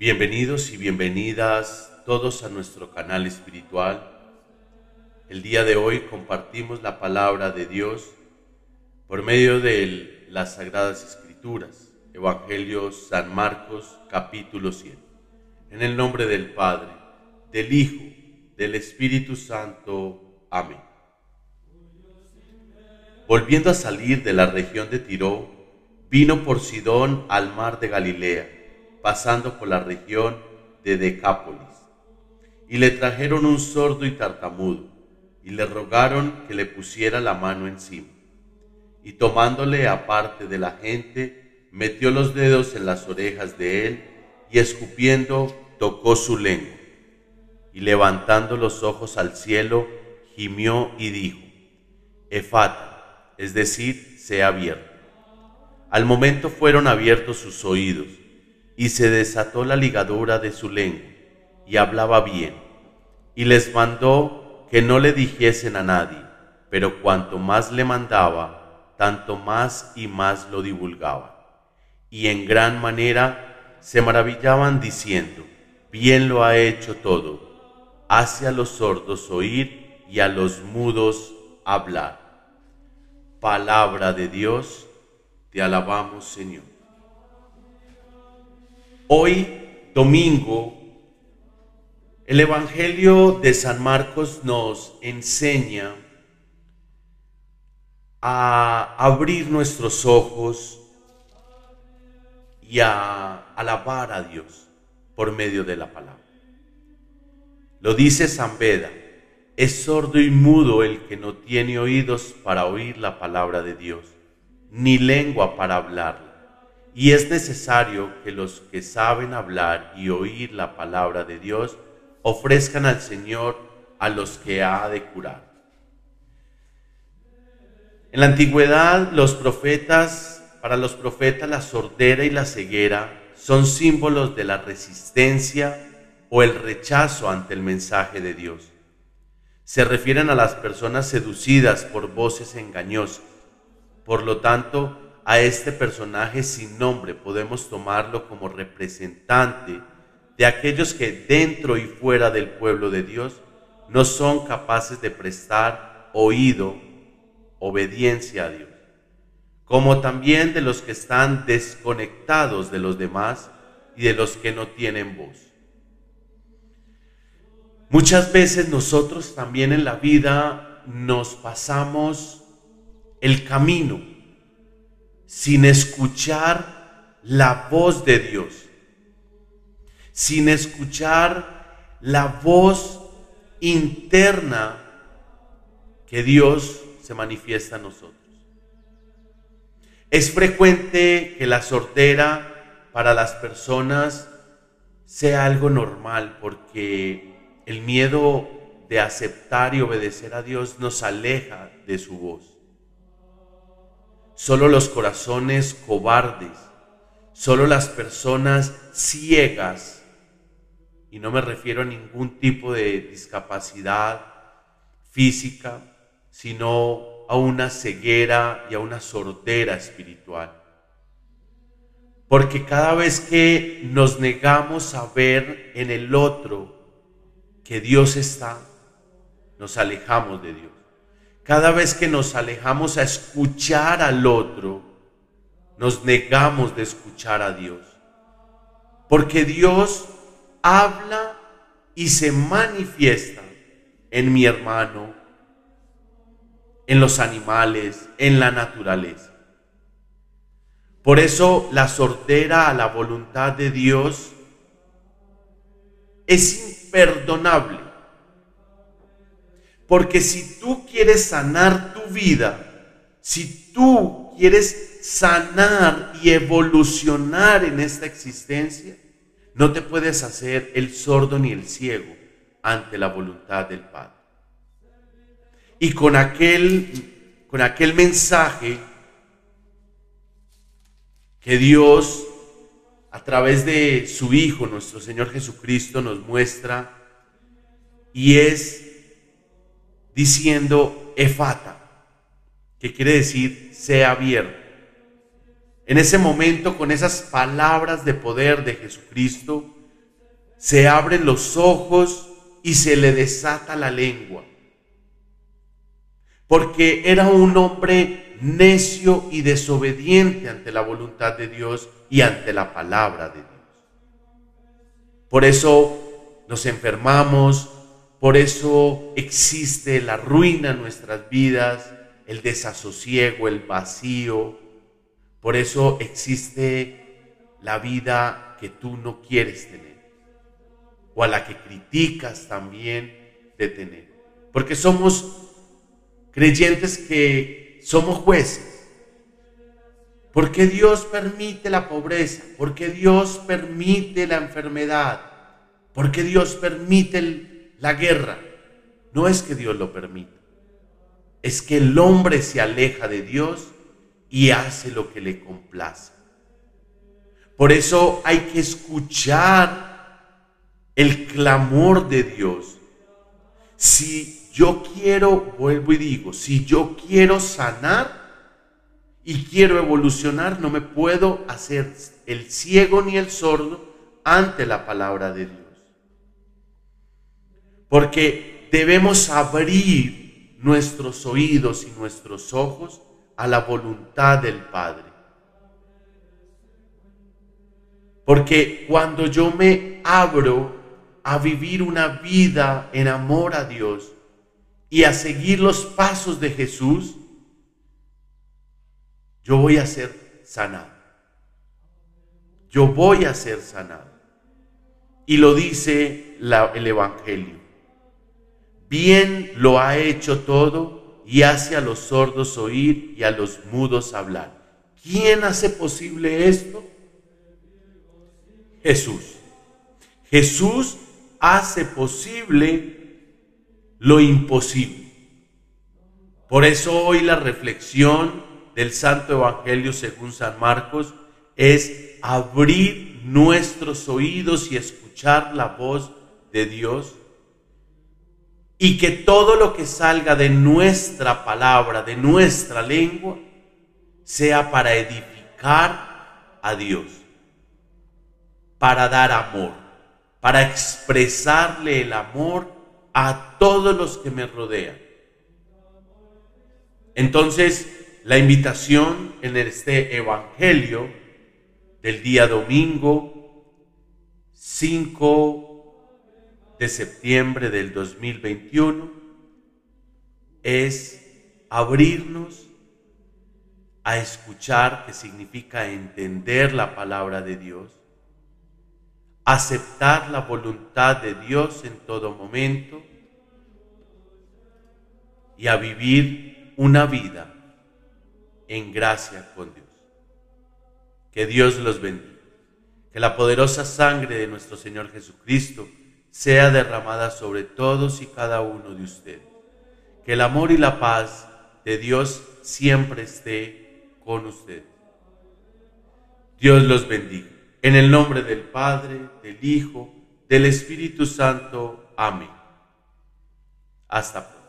Bienvenidos y bienvenidas todos a nuestro canal espiritual. El día de hoy compartimos la palabra de Dios por medio de las Sagradas Escrituras, Evangelio San Marcos capítulo 100. En el nombre del Padre, del Hijo, del Espíritu Santo. Amén. Volviendo a salir de la región de Tiro, vino por Sidón al mar de Galilea pasando por la región de Decápolis. Y le trajeron un sordo y tartamudo, y le rogaron que le pusiera la mano encima. Y tomándole aparte de la gente, metió los dedos en las orejas de él, y escupiendo tocó su lengua. Y levantando los ojos al cielo, gimió y dijo, Efata, es decir, sea abierto. Al momento fueron abiertos sus oídos y se desató la ligadura de su lengua, y hablaba bien, y les mandó que no le dijesen a nadie, pero cuanto más le mandaba, tanto más y más lo divulgaba. Y en gran manera se maravillaban diciendo, bien lo ha hecho todo, hace a los sordos oír y a los mudos hablar. Palabra de Dios, te alabamos Señor. Hoy, domingo, el Evangelio de San Marcos nos enseña a abrir nuestros ojos y a alabar a Dios por medio de la palabra. Lo dice San Beda, es sordo y mudo el que no tiene oídos para oír la palabra de Dios, ni lengua para hablarla. Y es necesario que los que saben hablar y oír la palabra de Dios ofrezcan al Señor a los que ha de curar. En la antigüedad, los profetas, para los profetas la sordera y la ceguera son símbolos de la resistencia o el rechazo ante el mensaje de Dios. Se refieren a las personas seducidas por voces engañosas. Por lo tanto, a este personaje sin nombre podemos tomarlo como representante de aquellos que dentro y fuera del pueblo de Dios no son capaces de prestar oído, obediencia a Dios, como también de los que están desconectados de los demás y de los que no tienen voz. Muchas veces nosotros también en la vida nos pasamos el camino sin escuchar la voz de Dios, sin escuchar la voz interna que Dios se manifiesta a nosotros. Es frecuente que la sortera para las personas sea algo normal porque el miedo de aceptar y obedecer a Dios nos aleja de su voz. Solo los corazones cobardes, solo las personas ciegas, y no me refiero a ningún tipo de discapacidad física, sino a una ceguera y a una sordera espiritual. Porque cada vez que nos negamos a ver en el otro que Dios está, nos alejamos de Dios. Cada vez que nos alejamos a escuchar al otro, nos negamos de escuchar a Dios. Porque Dios habla y se manifiesta en mi hermano, en los animales, en la naturaleza. Por eso la sordera a la voluntad de Dios es imperdonable. Porque si tú quieres sanar tu vida, si tú quieres sanar y evolucionar en esta existencia, no te puedes hacer el sordo ni el ciego ante la voluntad del Padre. Y con aquel, con aquel mensaje que Dios, a través de su Hijo, nuestro Señor Jesucristo, nos muestra, y es diciendo efata, que quiere decir sea abierto. En ese momento, con esas palabras de poder de Jesucristo, se abren los ojos y se le desata la lengua. Porque era un hombre necio y desobediente ante la voluntad de Dios y ante la palabra de Dios. Por eso nos enfermamos, por eso existe la ruina en nuestras vidas, el desasosiego, el vacío. Por eso existe la vida que tú no quieres tener o a la que criticas también de tener. Porque somos creyentes que somos jueces. Porque Dios permite la pobreza, porque Dios permite la enfermedad, porque Dios permite el, la guerra. No es que Dios lo permita, es que el hombre se aleja de Dios y hace lo que le complace. Por eso hay que escuchar el clamor de Dios. Si yo quiero, vuelvo y digo, si yo quiero sanar y quiero evolucionar, no me puedo hacer el ciego ni el sordo ante la palabra de Dios porque debemos abrir nuestros oídos y nuestros ojos a la voluntad del Padre. Porque cuando yo me abro a vivir una vida en amor a Dios y a seguir los pasos de Jesús, yo voy a ser sanado. Yo voy a ser sanado. Y lo dice el Evangelio. Bien lo ha hecho todo y hace a los sordos oír y a los mudos hablar. ¿Quién hace posible esto? Jesús. Jesús hace posible lo imposible. Por eso hoy la reflexión del Santo Evangelio según San Marcos es abrir nuestros oídos y escuchar la voz de Dios y que todo lo que salga de nuestra palabra, de nuestra lengua, sea para edificar a Dios, para dar amor, para expresarle el amor a todos los que me rodean. Entonces, la invitación en este Evangelio del día domingo 5 de septiembre del 2021 es abrirnos a escuchar, que significa entender la palabra de Dios, aceptar la voluntad de Dios en todo momento y a vivir una vida en gracia con Dios. Que Dios los bendiga. Que la poderosa sangre de nuestro Señor Jesucristo sea derramada sobre todos y cada uno de ustedes. Que el amor y la paz de Dios siempre esté con ustedes. Dios los bendiga. En el nombre del Padre, del Hijo, del Espíritu Santo. Amén. Hasta pronto.